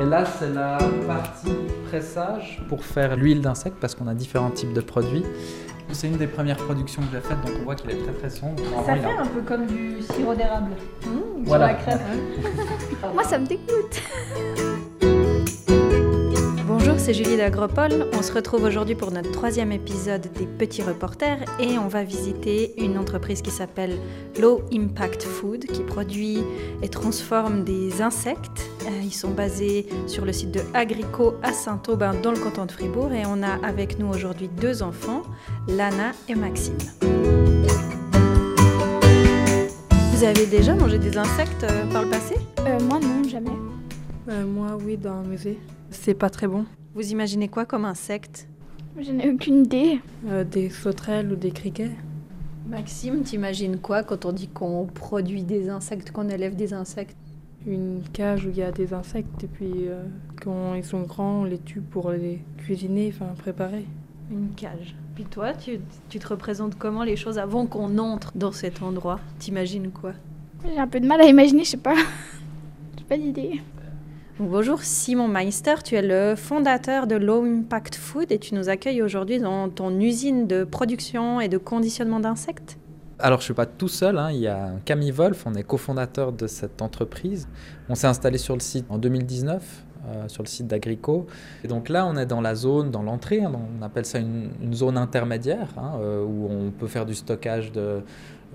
Et là, c'est la partie pressage pour faire l'huile d'insecte parce qu'on a différents types de produits. C'est une des premières productions que j'ai faites, donc on voit qu'il est très très sombre. Ça fait un peu comme du sirop d'érable. Mmh, Voilà. Sur la crème. Moi, ça me dégoûte. Bonjour, c'est Julie d'Agropole. On se retrouve aujourd'hui pour notre troisième épisode des Petits Reporters et on va visiter une entreprise qui s'appelle Low Impact Food qui produit et transforme des insectes. Euh, Ils sont basés sur le site de Agrico à Saint-Aubin dans le canton de Fribourg et on a avec nous aujourd'hui deux enfants, Lana et Maxime. Vous avez déjà mangé des insectes euh, par le passé? Euh, moi non, jamais. Euh, moi, oui, dans un musée. C'est pas très bon. Vous imaginez quoi comme insecte? Je n'ai aucune idée. Euh, des sauterelles ou des criquets? Maxime, t'imagines quoi quand on dit qu'on produit des insectes, qu'on élève des insectes? Une cage où il y a des insectes et puis euh, quand ils sont grands, on les tue pour les cuisiner, enfin préparer. Une cage. Puis toi, tu, tu te représentes comment les choses avant qu'on entre dans cet endroit? T'imagines quoi? J'ai un peu de mal à imaginer, je sais pas. J'ai pas d'idée. Bonjour Simon Meister, tu es le fondateur de Low Impact Food et tu nous accueilles aujourd'hui dans ton usine de production et de conditionnement d'insectes. Alors, je suis pas tout seul. hein. Il y a Camille Wolf, on est cofondateur de cette entreprise. On s'est installé sur le site en 2019, euh, sur le site d'Agrico. Et donc là, on est dans la zone, dans l'entrée. hein. on appelle ça une, une zone intermédiaire, hein, euh, où on peut faire du stockage de,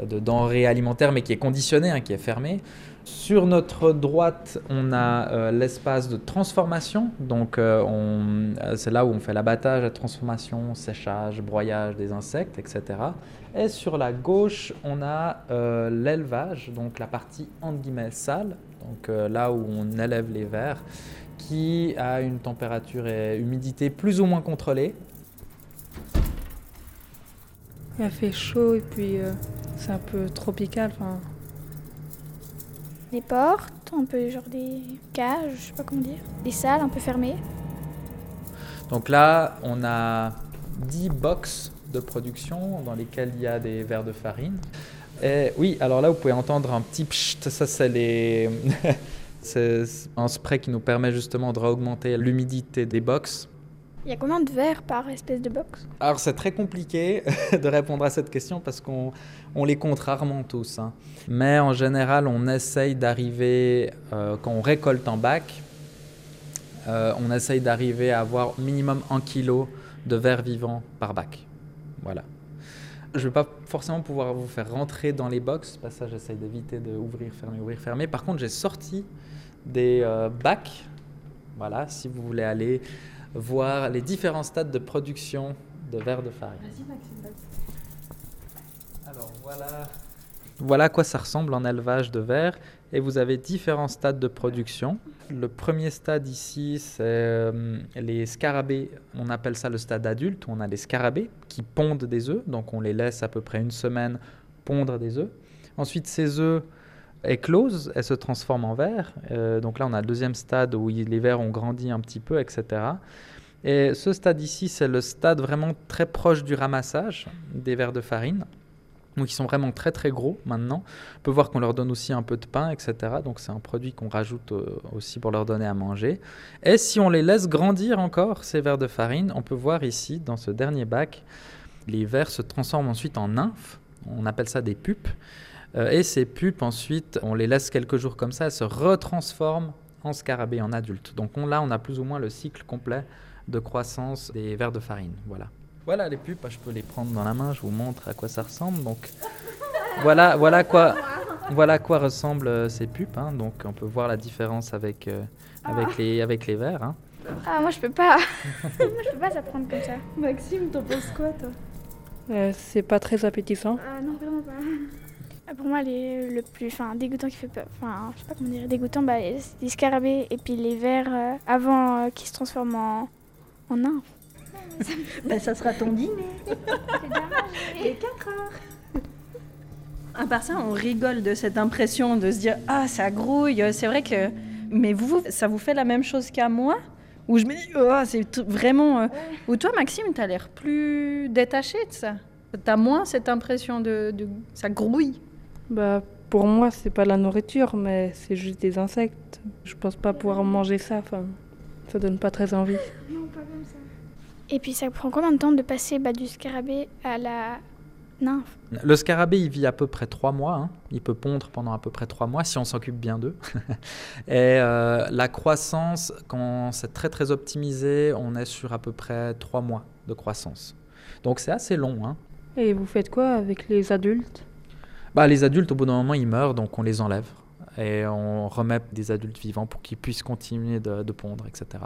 de denrées alimentaires, mais qui est conditionné, hein, qui est fermé. Sur notre droite, on a euh, l'espace de transformation. Donc, euh, euh, c'est là où on fait l'abattage, la transformation, séchage, broyage des insectes, etc. Et sur la gauche, on a l'élevage, donc la partie entre guillemets sale, donc là où on élève les vers, qui a une température et humidité plus ou moins contrôlée. Il a fait chaud et puis euh, c'est un peu tropical. Enfin, Des portes, un peu genre des cages, je sais pas comment dire. Des salles un peu fermées. Donc là, on a 10 box de production dans lesquelles il y a des verres de farine. Et oui, alors là, vous pouvez entendre un petit pchit, ça c'est les... c'est un spray qui nous permet justement de réaugmenter l'humidité des box. Il y a combien de verres par espèce de box? Alors c'est très compliqué de répondre à cette question parce qu'on on les compte rarement tous. hein. Mais en général, on essaye d'arriver, euh, quand on récolte en bac, euh, on essaye d'arriver à avoir minimum un kilo de verre vivant par bac. Voilà. Je ne vais pas forcément pouvoir vous faire rentrer dans les box, parce que ça j'essaye d'éviter de ouvrir, fermer, ouvrir, fermer. Par contre, j'ai sorti des euh, bacs, voilà, si vous voulez aller voir les différents stades de production de verre de farine. Alors voilà. Voilà à quoi ça ressemble en élevage de verre. Et vous avez différents stades de production. Le premier stade ici, c'est euh, les scarabées. On appelle ça le stade adulte. où On a les scarabées qui pondent des œufs. Donc on les laisse à peu près une semaine pondre des œufs. Ensuite, ces œufs éclosent et se transforment en verre. Euh, donc là, on a le deuxième stade où les vers ont grandi un petit peu, etc. Et ce stade ici, c'est le stade vraiment très proche du ramassage des vers de farine. Donc ils sont vraiment très très gros maintenant. On peut voir qu'on leur donne aussi un peu de pain, etc. Donc c'est un produit qu'on rajoute euh, aussi pour leur donner à manger. Et si on les laisse grandir encore, ces vers de farine, on peut voir ici, dans ce dernier bac, les vers se transforment ensuite en nymphes. On appelle ça des pupes. Euh, et ces pupes, ensuite, on les laisse quelques jours comme ça, elles se retransforment en scarabées, en adultes. Donc on, là, on a plus ou moins le cycle complet de croissance des vers de farine. Voilà. Voilà les pupes, je peux les prendre dans la main, je vous montre à quoi ça ressemble. Donc voilà, voilà quoi, voilà à quoi ressemblent euh, ces pupes. hein. Donc on peut voir la différence avec, euh, avec, les, avec les vers. hein. Ah, moi je peux pas. moi je peux pas ça prendre comme ça. Maxime, t'en penses quoi toi? Euh, c'est pas très appétissant. Ah non, vraiment pas. Pour moi, les, le plus enfin, dégoûtant qui fait peur, enfin, je sais pas comment dire, dégoûtant, bah, c'est les scarabées et puis les vers euh, avant euh, qui se transforment en, en nymphes. Bah ça sera ton dîner. Les 4 heures. À part ça, on rigole de cette impression de se dire Ah, ça grouille. C'est vrai que. Mais vous, ça vous fait la même chose qu'à moi? Où je me dis Oh, c'est vraiment. euh, Ou toi, Maxime, t'as l'air plus détaché de ça. T'as moins cette impression de, de- Ça grouille. Bah, pour moi, c'est pas de la nourriture, mais c'est juste des insectes. Je pense pas pouvoir manger ça. Enfin, ça donne pas très envie. Non, pas comme ça. Et puis ça prend combien de temps de passer bah, du scarabée à la nymphe? Le scarabée, il vit à peu près trois mois. hein. Il peut pondre pendant à peu près trois mois si on s'occupe bien d'eux. Et euh, la croissance, quand c'est très très optimisé, on est sur à peu près trois mois de croissance. Donc c'est assez long. hein. Et vous faites quoi avec les adultes? Bah, les adultes, au bout d'un moment, ils meurent, donc on les enlève. Et on remet des adultes vivants pour qu'ils puissent continuer de, de pondre, etc.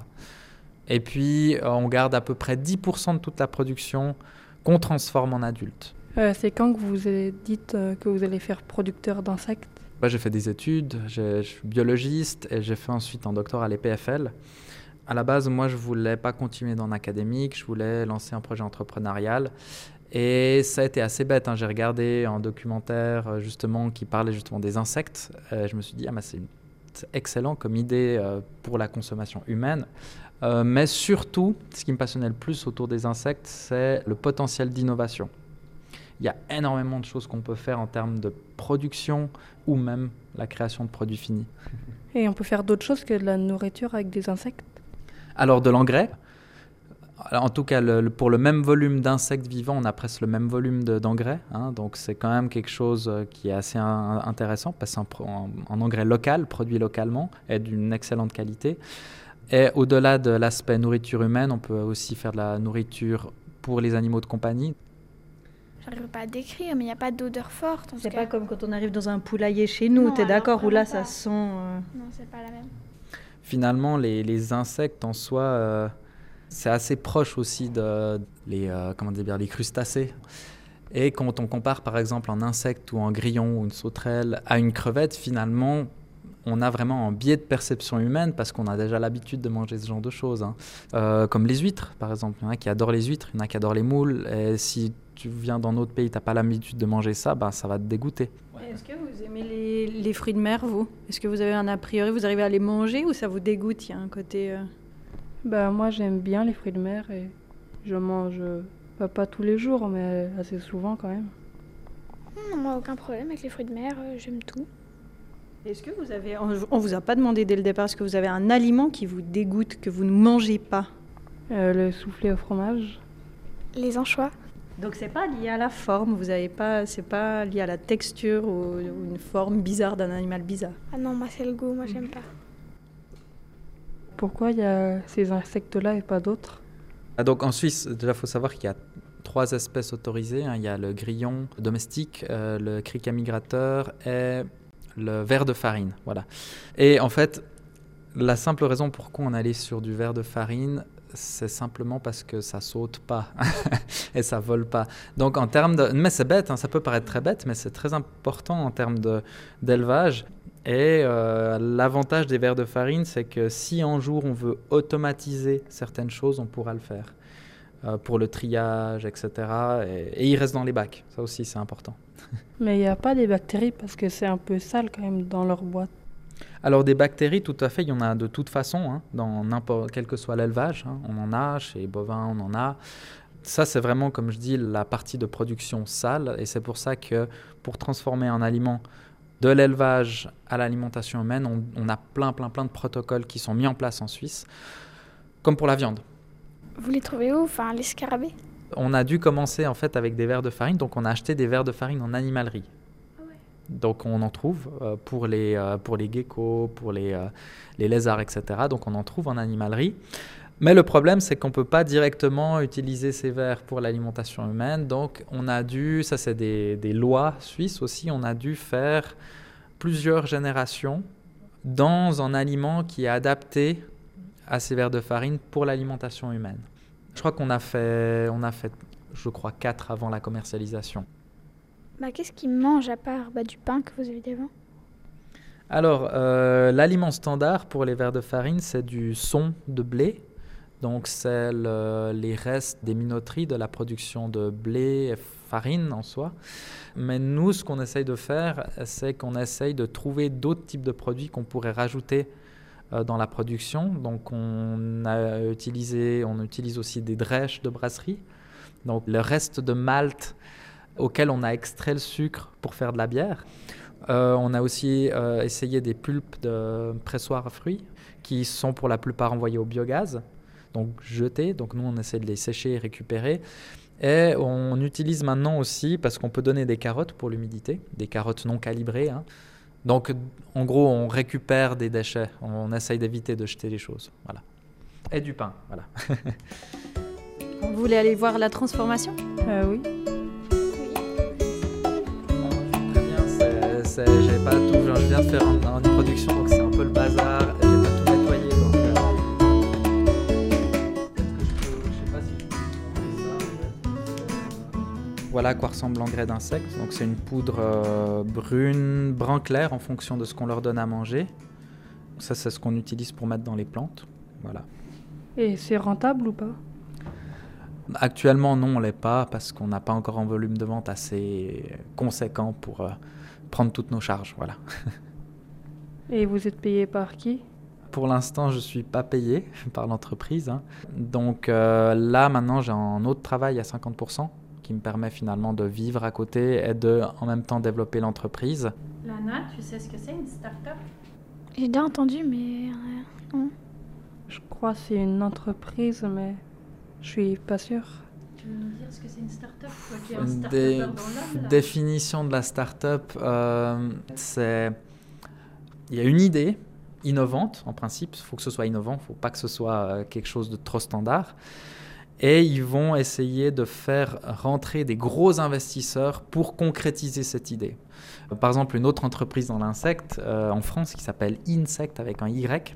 Et puis, euh, on garde à peu près 10% de toute la production qu'on transforme en adultes. Euh, C'est quand que vous avez dites euh, que vous allez faire producteur d'insectes? Bah, j'ai fait des études, je suis biologiste et j'ai fait ensuite un doctorat à l'EPFL. À la base, moi, je voulais pas continuer dans l'académique, je voulais lancer un projet entrepreneurial. Et ça a été assez bête. hein. J'ai regardé un documentaire euh, justement qui parlait justement des insectes. Euh, je me suis dit, ah, bah, c'est excellent comme idée euh, pour la consommation humaine. Euh, mais surtout, ce qui me passionnait le plus autour des insectes, c'est le potentiel d'innovation. Il y a énormément de choses qu'on peut faire en termes de production ou même la création de produits finis. Et on peut faire d'autres choses que de la nourriture avec des insectes? Alors de l'engrais, en tout cas le- le- pour le même volume d'insectes vivants, on a presque le même volume de- d'engrais. hein. donc c'est quand même quelque chose euh, qui est assez in- intéressant parce que c'est un, pro- un- un engrais local, produit localement et d'une excellente qualité. Et au-delà de l'aspect nourriture humaine, on peut aussi faire de la nourriture pour les animaux de compagnie. J'arrive pas à décrire, mais il n'y a pas d'odeur forte. C'est pas comme quand on arrive dans un poulailler chez nous, t'es alors d'accord Où là, ça sent. euh, Non, c'est pas la même. finalement, les, les insectes en soi, euh, c'est assez proche aussi de les, euh, comment dire, les crustacés. Et quand on compare par exemple un insecte ou un grillon ou une sauterelle à une crevette, finalement, on a vraiment un biais de perception humaine parce qu'on a déjà l'habitude de manger ce genre de choses. hein. Euh, comme les huîtres, par exemple. Il y en a qui adorent les huîtres, il y en a qui adorent les moules. Et si tu viens dans notre pays, tu n'as pas l'habitude de manger ça, ben, ça va te dégoûter. Est-ce que vous aimez les, les fruits de mer, vous? Est-ce que vous avez un a priori? Vous arrivez à les manger ou ça vous dégoûte? Il y a un côté. euh, Bah moi j'aime bien les fruits de mer et je mange bah, pas tous les jours mais assez souvent quand même. Non, moi, aucun problème avec les fruits de mer, euh, j'aime tout. Est-ce que vous avez. On, on vous a pas demandé dès le départ, est-ce que vous avez un aliment qui vous dégoûte, que vous ne mangez pas? Euh, le soufflé au fromage. Les anchois Donc c'est pas lié à la forme, vous avez pas, c'est pas lié à la texture ou, ou une forme bizarre d'un animal bizarre? Ah non, moi, c'est le goût, moi, j'aime pas. Pourquoi il y a ces insectes-là et pas d'autres Ah, Donc en Suisse, déjà, il faut savoir qu'il y a trois espèces autorisées. hein. Il y a le grillon domestique, euh, le criquet migrateur et le ver de farine. Voilà. Et en fait, la simple raison pourquoi on allait sur du ver de farine, c'est simplement parce que ça saute pas et ça vole pas. Donc en termes. Mais c'est bête, hein, ça peut paraître très bête, mais c'est très important en termes d'élevage. Et euh, l'avantage des vers de farine, c'est que si un jour on veut automatiser certaines choses, on pourra le faire. Euh, pour le triage, etc. Et, et il reste dans les bacs. Ça aussi, c'est important. Mais il n'y a pas des bactéries parce que c'est un peu sale quand même dans leur boîte. Alors des bactéries, tout à fait, il y en a de toute façon, hein, dans n'importe quel que soit l'élevage. hein. on en a, chez les bovins, on en a. Ça, c'est vraiment, comme je dis, la partie de production sale. Et c'est pour ça que pour transformer un aliment de l'élevage à l'alimentation humaine, on, on a plein, plein, plein de protocoles qui sont mis en place en Suisse, comme pour la viande. Vous les trouvez où Enfin, les scarabées? On a dû commencer en fait avec des verres de farine, donc on a acheté des verres de farine en animalerie. Donc on en trouve euh, pour, les, euh, pour les geckos, pour les, euh, les lézards, etc. Donc on en trouve en animalerie. Mais le problème, c'est qu'on ne peut pas directement utiliser ces vers pour l'alimentation humaine. Donc on a dû, ça c'est des, des lois suisses aussi, on a dû faire plusieurs générations dans un aliment qui est adapté à ces vers de farine pour l'alimentation humaine. Je crois qu'on a fait, on a fait, je crois, quatre avant la commercialisation. Bah, qu'est-ce qu'ils mangent à part bah, du pain que vous avez dit avant? Alors, euh, l'aliment standard pour les vers de farine, c'est du son de blé. Donc, c'est le- les restes des minoteries de la production de blé et farine en soi. Mais nous, ce qu'on essaye de faire, c'est qu'on essaye de trouver d'autres types de produits qu'on pourrait rajouter euh, dans la production. Donc, on a utilisé, on utilise aussi des drèches de brasserie. Donc, le reste de malt auquel on a extrait le sucre pour faire de la bière. Euh, on a aussi euh, essayé des pulpes de pressoirs à fruits qui sont pour la plupart envoyés au biogaz, donc jetés. Donc nous, on essaie de les sécher et récupérer. Et on utilise maintenant aussi, parce qu'on peut donner des carottes pour l'humidité, des carottes non calibrées. hein. Donc en gros, on récupère des déchets, on essaye d'éviter de jeter les choses. Voilà. Et du pain, voilà. Vous voulez aller voir la transformation? Euh, oui. Très bien, c'est- c'est- j'ai pas tout, je viens de faire un- un- une production, donc c'est un peu le bazar, Voilà à quoi ressemble l'engrais d'insectes. Donc c'est une poudre euh, brune, brun clair en fonction de ce qu'on leur donne à manger. Ça c'est ce qu'on utilise pour mettre dans les plantes. Voilà. Et c'est rentable ou pas? Actuellement non, on l'est pas parce qu'on n'a pas encore un volume de vente assez conséquent pour euh, prendre toutes nos charges. Voilà. Et vous êtes payé par qui? Pour l'instant, je ne suis pas payé par l'entreprise. hein. Donc euh, là, maintenant, j'ai un autre travail à 50% qui me permet finalement de vivre à côté et de en même temps développer l'entreprise. Lana, tu sais ce que c'est une start-up? J'ai déjà entendu, mais euh, Je crois que c'est une entreprise, mais je suis pas sûre. Tu veux nous dire ce que c'est une start-up? Qui un start dans définition de la start-up, euh, c'est il y a une idée innovante en principe. Il faut que ce soit innovant, il ne faut pas que ce soit euh, quelque chose de trop standard. Et ils vont essayer de faire rentrer des gros investisseurs pour concrétiser cette idée. Par exemple, une autre entreprise dans l'insecte euh, en France qui s'appelle Insect avec un Y,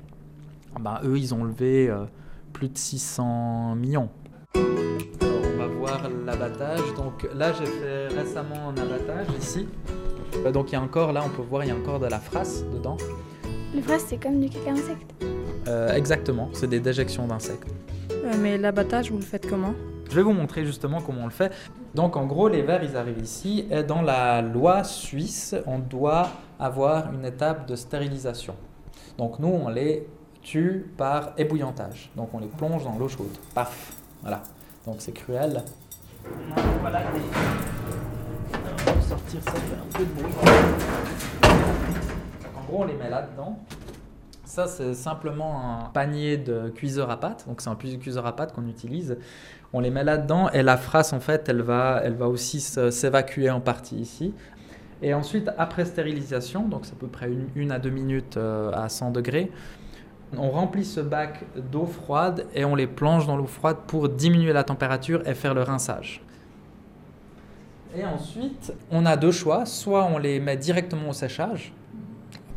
ben, eux, ils ont levé euh, plus de 600 millions. Alors, on va voir l'abattage. Donc là, j'ai fait récemment un abattage ici. Euh, Donc il y a encore, là, on peut voir, il y a encore de la frasse dedans. le vrai c'est comme du caca insecte. Euh, exactement, c'est des déjections d'insectes. Euh, mais l'abattage, vous le faites comment Je vais vous montrer justement comment on le fait. Donc en gros, les vers, ils arrivent ici. Et dans la loi suisse, on doit avoir une étape de stérilisation. Donc nous, on les tue par ébouillantage. Donc on les plonge dans l'eau chaude. Paf Voilà. Donc c'est cruel. Voilà des... On va sortir ça, fait un peu de bruit. Donc, en gros, on les met là-dedans. Ça, c'est simplement un panier de cuiseur à pâte. Donc, c'est un cuiseur à pâte qu'on utilise. On les met là-dedans et la frasse, en fait, elle va, elle va aussi s'évacuer en partie ici. Et ensuite, après stérilisation, donc c'est à peu près une, une à deux minutes euh, à 100 degrés, on remplit ce bac d'eau froide et on les plonge dans l'eau froide pour diminuer la température et faire le rinçage. Et ensuite, on a deux choix. Soit on les met directement au séchage,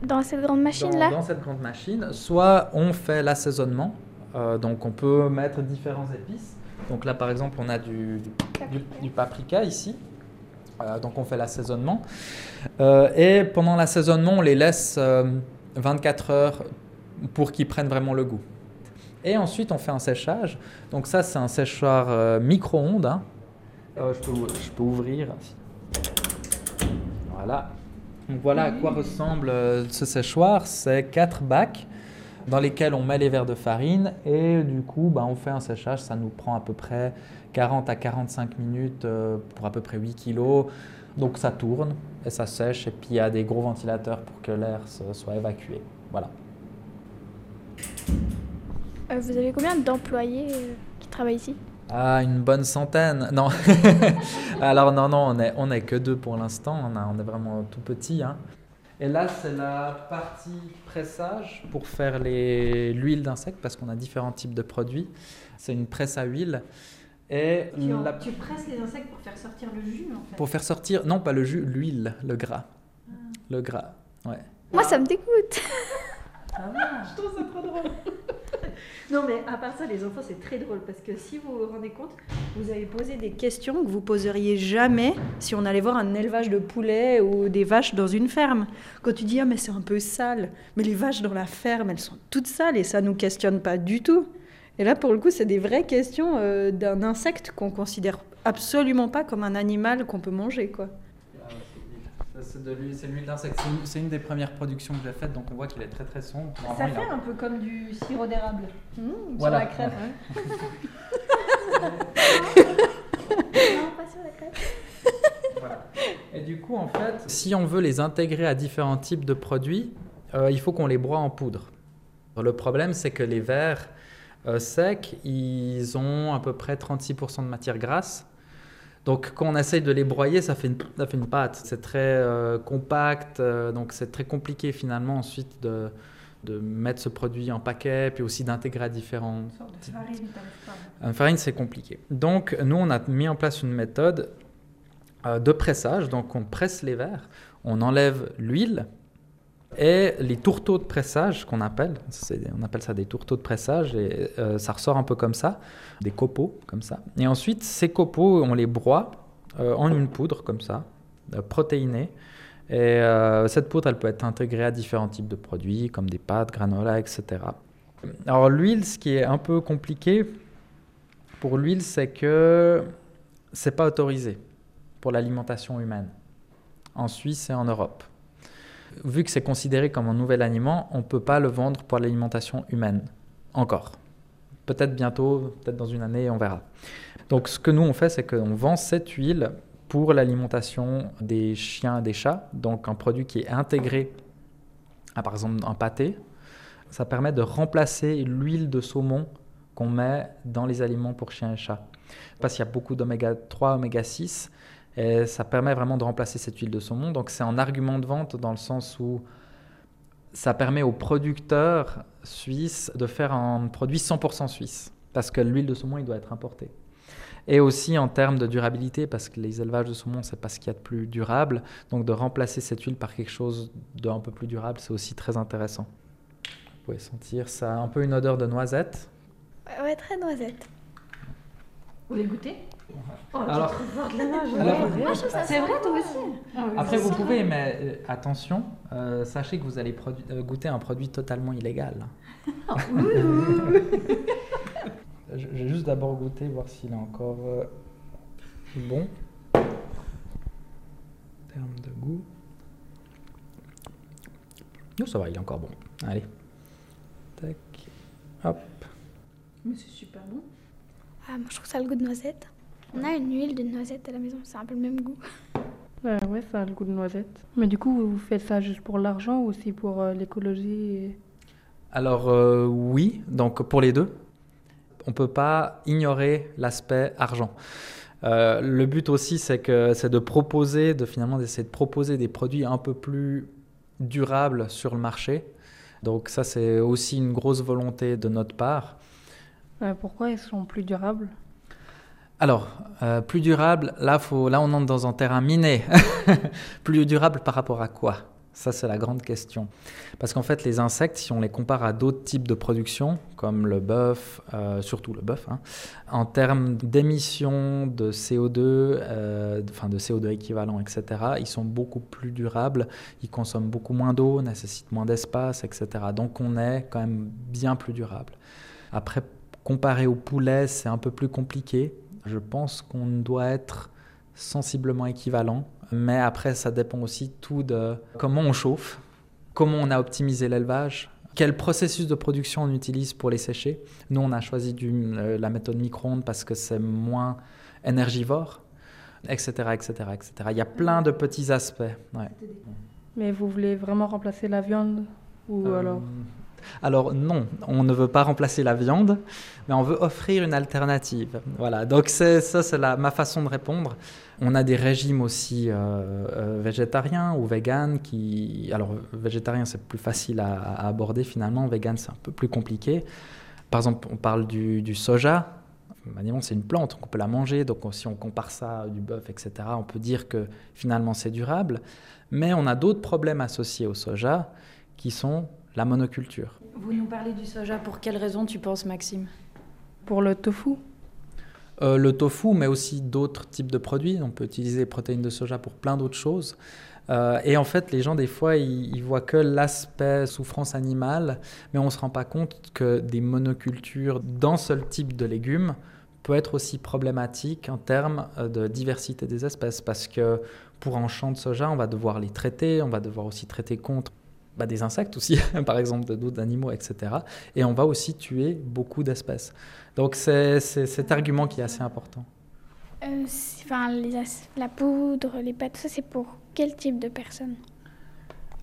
Dans cette grande machine dans, cette grande machine, soit on fait l'assaisonnement. Euh, donc on peut mettre différentes épices. Donc là par exemple on a du, du, du- du paprika ici. Euh, donc on fait l'assaisonnement. Euh, et pendant l'assaisonnement on les laisse euh, 24 heures pour qu'ils prennent vraiment le goût. Et ensuite on fait un séchage. Donc ça c'est un séchoir micro-ondes. hein. Je, peux, je peux ouvrir. Voilà. Voilà à quoi ressemble euh, ce séchoir. C'est quatre bacs dans lesquels on met les verres de farine et du coup bah, on fait un séchage. Ça nous prend à peu près 40 à 45 minutes euh, pour à peu près 8 kilos. Donc ça tourne et ça sèche et puis il y a des gros ventilateurs pour que l'air soit évacué. Voilà. Euh, vous avez combien d'employés qui travaillent ici? Ah, une bonne centaine. Non. Alors non, non, on est, on est que deux pour l'instant. On, a- on est vraiment tout petit. hein. Et là, c'est la partie pressage pour faire les- l'huile d'insecte parce qu'on a différents types de produits. C'est une presse à huile. Et Tu, en- la- tu presses les insectes pour faire sortir le jus en fait. pour faire sortir, non pas le jus, l'huile, le gras. Le gras, ouais. Moi ça me dégoûte. Ah. Je trouve ça trop drôle. non mais à part ça, les enfants, c'est très drôle parce que si vous vous rendez compte, vous avez posé des questions que vous poseriez jamais si on allait voir un élevage de poulets ou des vaches dans une ferme. Quand tu dis ah mais c'est un peu sale, mais les vaches dans la ferme, elles sont toutes sales et ça nous questionne pas du tout. Et là pour le coup, c'est des vraies questions euh, d'un insecte qu'on considère absolument pas comme un animal qu'on peut manger quoi. C'est de l'huile, c'est l'huile d'insecte. C'est une- C'est une des premières productions que j'ai faites, donc on voit qu'il est très très sombre. Ça fait a- un peu comme du sirop d'érable. Mmh, Voilà. Sur la crème. non, pas sur la. Voilà. Et du coup, en fait, si on veut les intégrer à différents types de produits, euh, il faut qu'on les broie en poudre. Le problème, c'est que les verres euh, secs, ils ont à peu près 36% de matière grasse. Donc quand on essaye de les broyer, ça fait une, ça fait une pâte. C'est très euh, compact, euh, donc c'est très compliqué finalement ensuite de, de mettre ce produit en paquet, puis aussi d'intégrer à différents... Une farine, c'est compliqué. Donc nous, on a mis en place une méthode euh, de pressage. Donc on presse les verres, on enlève l'huile, et les tourteaux de pressage qu'on appelle, on appelle ça des tourteaux de pressage, et euh, ça ressort un peu comme ça, des copeaux comme ça. Et ensuite, ces copeaux, on les broie euh, en une poudre comme ça, euh, protéinée. Et cette poudre, elle peut être intégrée à différents types de produits, comme des pâtes, granola, etc. Alors l'huile, ce qui est un peu compliqué pour l'huile, c'est que c'est pas autorisé pour l'alimentation humaine en Suisse et en Europe vu que c'est considéré comme un nouvel aliment, on ne peut pas le vendre pour l'alimentation humaine. Encore. Peut-être bientôt, peut-être dans une année, on verra. Donc ce que nous on fait, c'est qu'on vend cette huile pour l'alimentation des chiens et des chats, donc un produit qui est intégré par exemple un pâté. Ça permet de remplacer l'huile de saumon qu'on met dans les aliments pour chiens et chats. Parce qu'il y a beaucoup d'oméga 3, oméga 6, et ça permet vraiment de remplacer cette huile de saumon. Donc c'est un argument de vente dans le sens où ça permet aux producteurs suisses de faire un produit 100% suisse. Parce que l'huile de saumon, il doit être importé. Et aussi en termes de durabilité, parce que les élevages de saumon, c'est pas ce qu'il y a de plus durable. Donc de remplacer cette huile par quelque chose d'un peu plus durable, c'est aussi très intéressant. Vous pouvez sentir, ça a un peu une odeur de noisette. Ouais, ouais, très noisette. Vous voulez goûter? Oh, Alors- ça C'est vrai, toi aussi Après, vous pouvez, mais euh, attention, euh, sachez que vous allez euh, goûter un produit totalement illégal. Je je vais juste d'abord goûter, voir s'il est encore euh, bon. En termes de goût. Non, ça va, il est encore bon. Allez. Tac. Hop. Mais c'est super bon. Ah, moi, je trouve ça le goût de noisette. On a une huile de noisette à la maison, c'est un peu le même goût. Ouais, ouais, ça a le goût de noisette. Mais du coup, vous faites ça juste pour l'argent ou aussi pour euh, l'écologie et... Alors euh, oui, donc pour les deux, on peut pas ignorer l'aspect argent. Euh, le but aussi, c'est que c'est de proposer, de finalement d'essayer de proposer des produits un peu plus durables sur le marché. Donc ça, c'est aussi une grosse volonté de notre part. Pourquoi ils sont plus durables? Alors, euh, plus durable, là, faut, on entre dans un terrain miné. plus durable par rapport à quoi? Ça, c'est la grande question. Parce qu'en fait, les insectes, si on les compare à d'autres types de production, comme le bœuf, euh, surtout le bœuf, hein, en termes d'émissions de CO2, euh, enfin de CO2 équivalent, etc., ils sont beaucoup plus durables, ils consomment beaucoup moins d'eau, nécessitent moins d'espace, etc. Donc, on est quand même bien plus durable. Après, comparé au poulet, c'est un peu plus compliqué. Je pense qu'on doit être sensiblement équivalent. Mais après, ça dépend aussi tout de comment on chauffe, comment on a optimisé l'élevage, quel processus de production on utilise pour les sécher. Nous, on a choisi du- euh, la méthode micro-ondes parce que c'est moins énergivore, etc., etc., etc. Il y a plein de petits aspects. ouais. Mais vous voulez vraiment remplacer la viande Ou Euh, alors? Alors non, on ne veut pas remplacer la viande, mais on veut offrir une alternative. Voilà, donc ça, c'est ma façon de répondre. On a des régimes aussi euh, euh, végétariens ou véganes qui, alors végétarien c'est plus facile à, aborder finalement, vegan c'est un peu plus compliqué. Par exemple, on parle du, du soja. C'est une plante, on peut la manger. Donc, on- si on compare ça du bœuf, etc., on peut dire que finalement c'est durable. Mais on a d'autres problèmes associés au soja qui sont la monoculture. Vous nous parlez du soja, pour quelle raison tu penses, Maxime? Pour le tofu Euh, le tofu, mais aussi d'autres types de produits. On peut utiliser les protéines de soja pour plein d'autres choses. Euh, et en fait, les gens, des fois, ils, ils voient que l'aspect souffrance animale, mais on ne se rend pas compte que des monocultures d'un seul type de légumes peut être aussi problématique en termes euh, de diversité des espèces. Parce que pour un champ de soja, on va devoir les traiter, on va devoir aussi traiter contre bah, des insectes aussi, par exemple, d'autres animaux, etc. Et on va aussi tuer beaucoup d'espèces. Donc c'est cet argument qui est assez important. Euh, Enfin, les la poudre, les pâtes, ça, c'est pour quel type de personne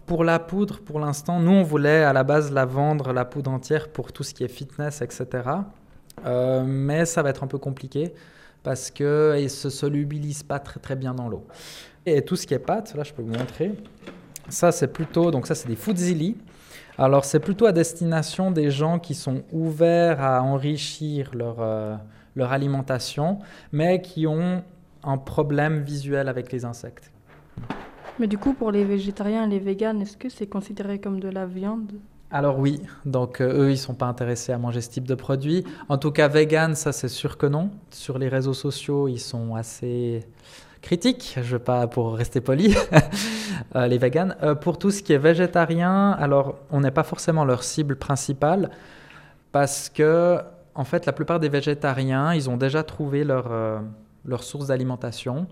Pour la poudre, pour l'instant, nous, on voulait à la base la vendre, la poudre entière, pour tout ce qui est fitness, etc. Euh, mais ça va être un peu compliqué parce qu'elle ne se solubilise pas très, très bien dans l'eau. Et tout ce qui est pâte, là, je peux vous montrer. Ça, c'est plutôt... Donc ça, c'est des fusilli. Alors, c'est plutôt à destination des gens qui sont ouverts à enrichir leur, euh, leur alimentation, mais qui ont un problème visuel avec les insectes. Mais du coup, pour les végétariens et les véganes, est-ce que c'est considéré comme de la viande? Alors oui, donc euh, eux, ils sont pas intéressés à manger ce type de produit. En tout cas, vegan, ça c'est sûr que non. Sur les réseaux sociaux, ils sont assez critiques, je veux pas pour rester poli, euh, les véganes. Euh, pour tout ce qui est végétarien, alors on n'est pas forcément leur cible principale parce que, en fait, la plupart des végétariens, ils ont déjà trouvé leur, euh, leur source d'alimentation.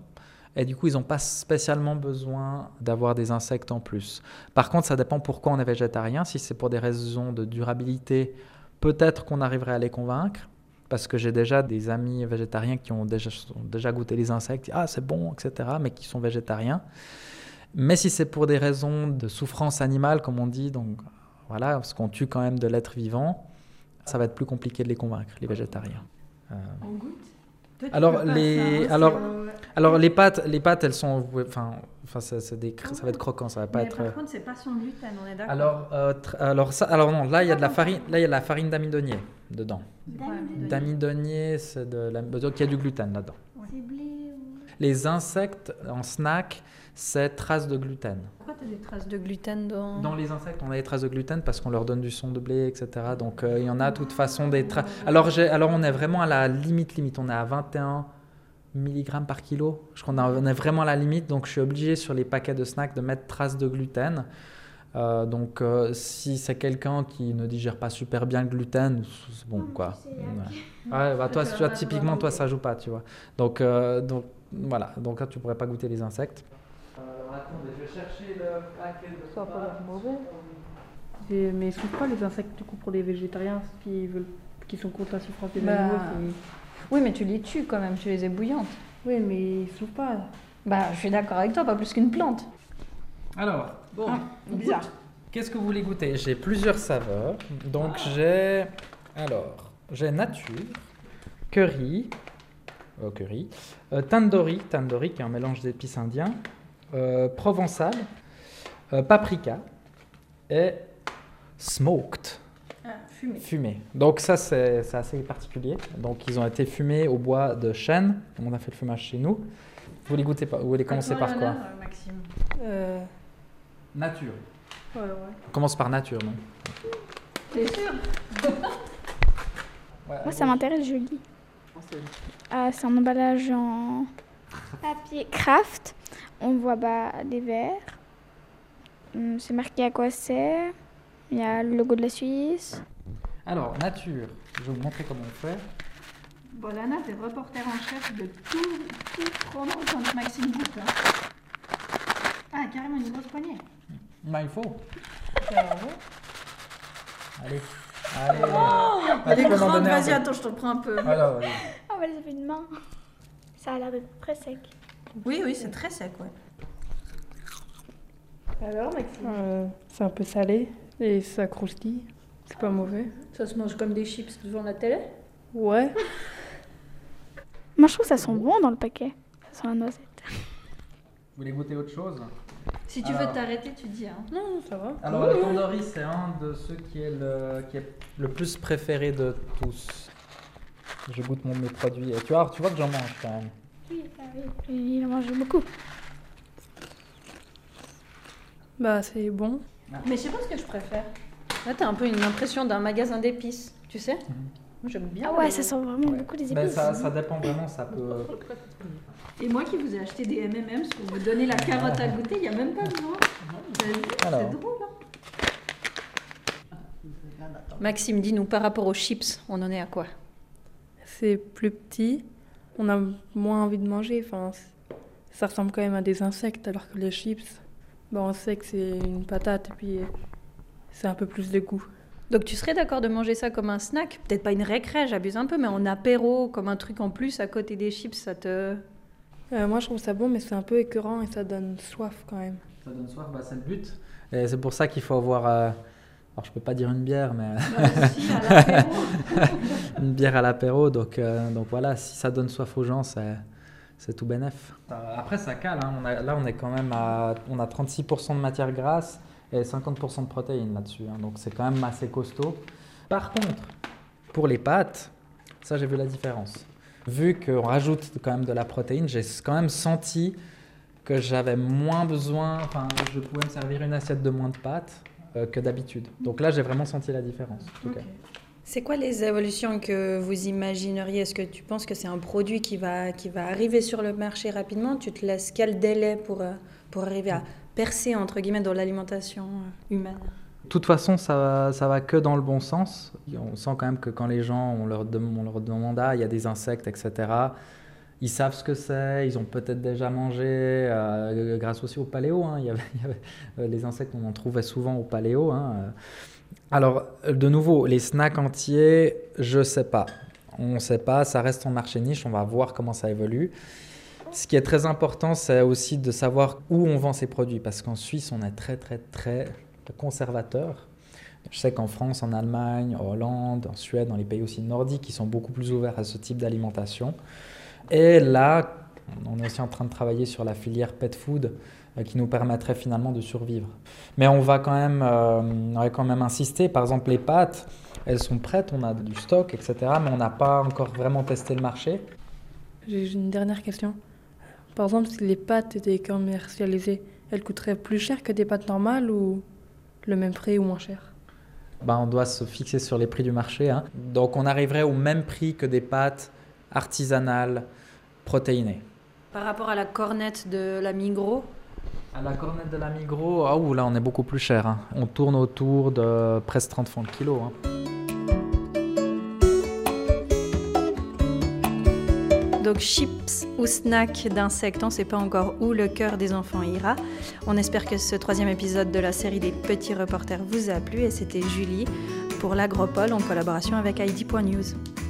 Et du coup, ils n'ont pas spécialement besoin d'avoir des insectes en plus. Par contre, ça dépend pourquoi on est végétarien. Si c'est pour des raisons de durabilité, peut-être qu'on arriverait à les convaincre. Parce que j'ai déjà des amis végétariens qui ont déjà, ont déjà goûté les insectes, ah c'est bon, etc., mais qui sont végétariens. Mais si c'est pour des raisons de souffrance animale, comme on dit, donc voilà, parce qu'on tue quand même de l'être vivant, ça va être plus compliqué de les convaincre, les végétariens. Euh, On goûte Toi, tu Alors, les- alors, alors les pâtes, les pâtes, elles sont, enfin, enfin, ça, des ça va être croquant, ça va pas Mais être. par euh, contre, c'est pas son gluten, on est d'accord Alors, euh, alors ça, alors non, là il y a de la farine, là il y a de la farine d'amidonnier dedans. D'amidonnier, c'est de la, donc il y a du gluten là-dedans. C'est blé ou... Les insectes en snack, c'est traces de gluten. Pourquoi tu as des traces de gluten dans... Dans les insectes, on a des traces de gluten parce qu'on leur donne du son de blé, etc. Donc euh, il y en a de toute façon des traces. Alors, alors on est vraiment à la limite, limite. On est à 21 mg par kilo. Je crois qu'on est vraiment à la limite. Donc je suis obligé sur les paquets de snacks de mettre traces de gluten. Euh, donc euh, si c'est quelqu'un qui ne digère pas super bien le gluten, c'est bon quoi. c'est Ouais. Ouais, bah, toi, va typiquement, toi, ça joue pas, tu vois. Donc, euh, donc voilà. Donc là, tu pourrais pas goûter les insectes. Alors attendez, je vais chercher le paquet de Ça a pas l'air mauvais. Et- Mais ils souffrent pas les insectes du coup pour les végétariens qui veulent, qui sont contre la souffrance des Bah, animaux. Oui, mais tu les tues quand même, tu les es bouillantes. Oui, mais ils souffrent pas. Bah, je suis d'accord avec toi, pas plus qu'une plante. Alors, bon, Bizarre. qu'est-ce que vous voulez goûter? J'ai plusieurs saveurs. Donc j'ai, alors, j'ai nature, curry, euh, curry, euh, tandoori, tandoori qui est un mélange d'épices indiens, euh, provençal, euh, paprika et smoked, Fumée. fumé. Donc ça c'est c'est assez particulier. Donc ils ont été fumés au bois de chêne. On a fait le fumage chez nous. Vous voulez goûter par- Vous voulez commencer par quoi? Maxime Euh, Nature. ouais, ouais. On commence par nature, non? T'es sûr Moi, ça m'intéresse, je lis. Ah, c'est un emballage en papier craft. On voit bah, des verres. Hum, C'est marqué à quoi c'est. Il y a le logo de la Suisse. Alors, nature, je vais vous montrer comment on fait. Bolana, t'es reporter en chef de tout, tout chrono quand Maxime goûte. hein. Ah, carrément une grosse poignée. Bah, il faut. Allez. Allez. Ah, Elle est grande, vas-y, attends, je te le prends un peu. Alors, allez. Ah, ça fait une main. Ça a l'air d'être très sec. Oui, oui, c'est très sec, ouais. Alors, Maxime? Euh, C'est un peu salé et ça croustille. C'est pas mauvais. Ça se mange comme des chips devant la télé? Ouais. Moi, je trouve que ça sent bon dans le paquet. Ça sent la noisette. Vous voulez goûter autre chose? Si tu Alors. veux t'arrêter, tu dis. Hein. Non, ça va. Alors, le tandoori, c'est un de ceux qui est le, qui est le plus préféré de tous. Je goûte mon, mes produits. Et tu vois, tu vois que j'en mange quand même. Oui, ah oui. Il en mange beaucoup. Bah, c'est bon. Mais je sais pas ce que je préfère. Là, t'as un peu une impression d'un magasin d'épices, tu sais Moi, j'aime bien. Ah ouais, ça sent vraiment beaucoup des Ben, épices. ça, ça dépend vraiment, ça peut... Et moi qui vous ai acheté des M&M's pour vous donner la carotte à goûter, il n'y a même pas besoin. Vous avez vu Alors. C'est drôle, hein Maxime, dis-nous, par rapport aux chips, on en est à quoi? C'est plus petit. On a moins envie de manger. Enfin, c- ça ressemble quand même à des insectes, alors que les chips, bah, on sait que c'est une patate et puis c'est un peu plus de goût. Donc tu serais d'accord de manger ça comme un snack? Peut-être pas une récré, j'abuse un peu, mais en apéro, comme un truc en plus à côté des chips, ça te... Euh, moi je trouve ça bon, mais c'est un peu écœurant et ça donne soif quand même. Ça donne soif, bah, c'est le but. Et c'est pour ça qu'il faut avoir... Euh, alors je peux pas dire une bière, mais... une bière à l'apéro, donc, euh, donc voilà, si ça donne soif aux gens, c'est c'est tout bénef. Après, ça cale. Hein. On a, là, on est quand même à on a 36% de matière grasse et 50% de protéines là-dessus. Hein. Donc, c'est quand même assez costaud. Par contre, pour les pâtes, ça, j'ai vu la différence. Vu qu'on rajoute quand même de la protéine, j'ai quand même senti que j'avais moins besoin, enfin, je pouvais me servir une assiette de moins de pâtes euh, que d'habitude. Donc là, j'ai vraiment senti la différence. En tout cas. C'est quoi les évolutions que vous imagineriez? Est-ce que tu penses que c'est un produit qui va, qui va arriver sur le marché rapidement? Tu te laisses quel délai pour, euh, pour arriver à percer, dans l'alimentation euh, humaine de toute façon, ça va, ça va que dans le bon sens. On sent quand même que quand les gens, on leur, on leur demande, ah, il y a des insectes, etc., ils savent ce que c'est, ils ont peut-être déjà mangé, euh, grâce aussi au paléo. Hein. il, y avait, les insectes, on en trouvait souvent au paléo. Hein. Alors, de nouveau, les snacks entiers, je sais pas. On ne sait pas, ça reste en marché niche, on va voir comment ça évolue. Ce qui est très important, c'est aussi de savoir où on vend ces produits, parce qu'en Suisse, on est très, très, très conservateur. Je sais qu'en France, en Allemagne, en Hollande, en Suède, dans les pays aussi nordiques, ils sont beaucoup plus ouverts à ce type d'alimentation. Et là, on est aussi en train de travailler sur la filière pet food, euh, qui nous permettrait finalement de survivre. Mais on va quand même, euh, on va quand même insister. Par exemple, les pâtes, elles sont prêtes, on a du stock, etc. Mais on n'a pas encore vraiment testé le marché. J'ai une dernière question. Par exemple, si les pâtes étaient commercialisées, elles coûteraient plus cher que des pâtes normales ou le même prix ou moins cher? Ben, On doit se fixer sur les prix du marché. Hein. Donc on arriverait au même prix que des pâtes artisanales protéinées. Par rapport à la cornette de la Migros, à la cornette de la Migros, ah, là on est beaucoup plus cher. Hein. On tourne autour de presque 30 francs le kilo. Hein. Donc chips ou snacks d'insectes, on ne sait pas encore où le cœur des enfants ira. On espère que ce troisième épisode de la série des petits reporters vous a plu et c'était Julie pour l'Agropole en collaboration avec ID.news.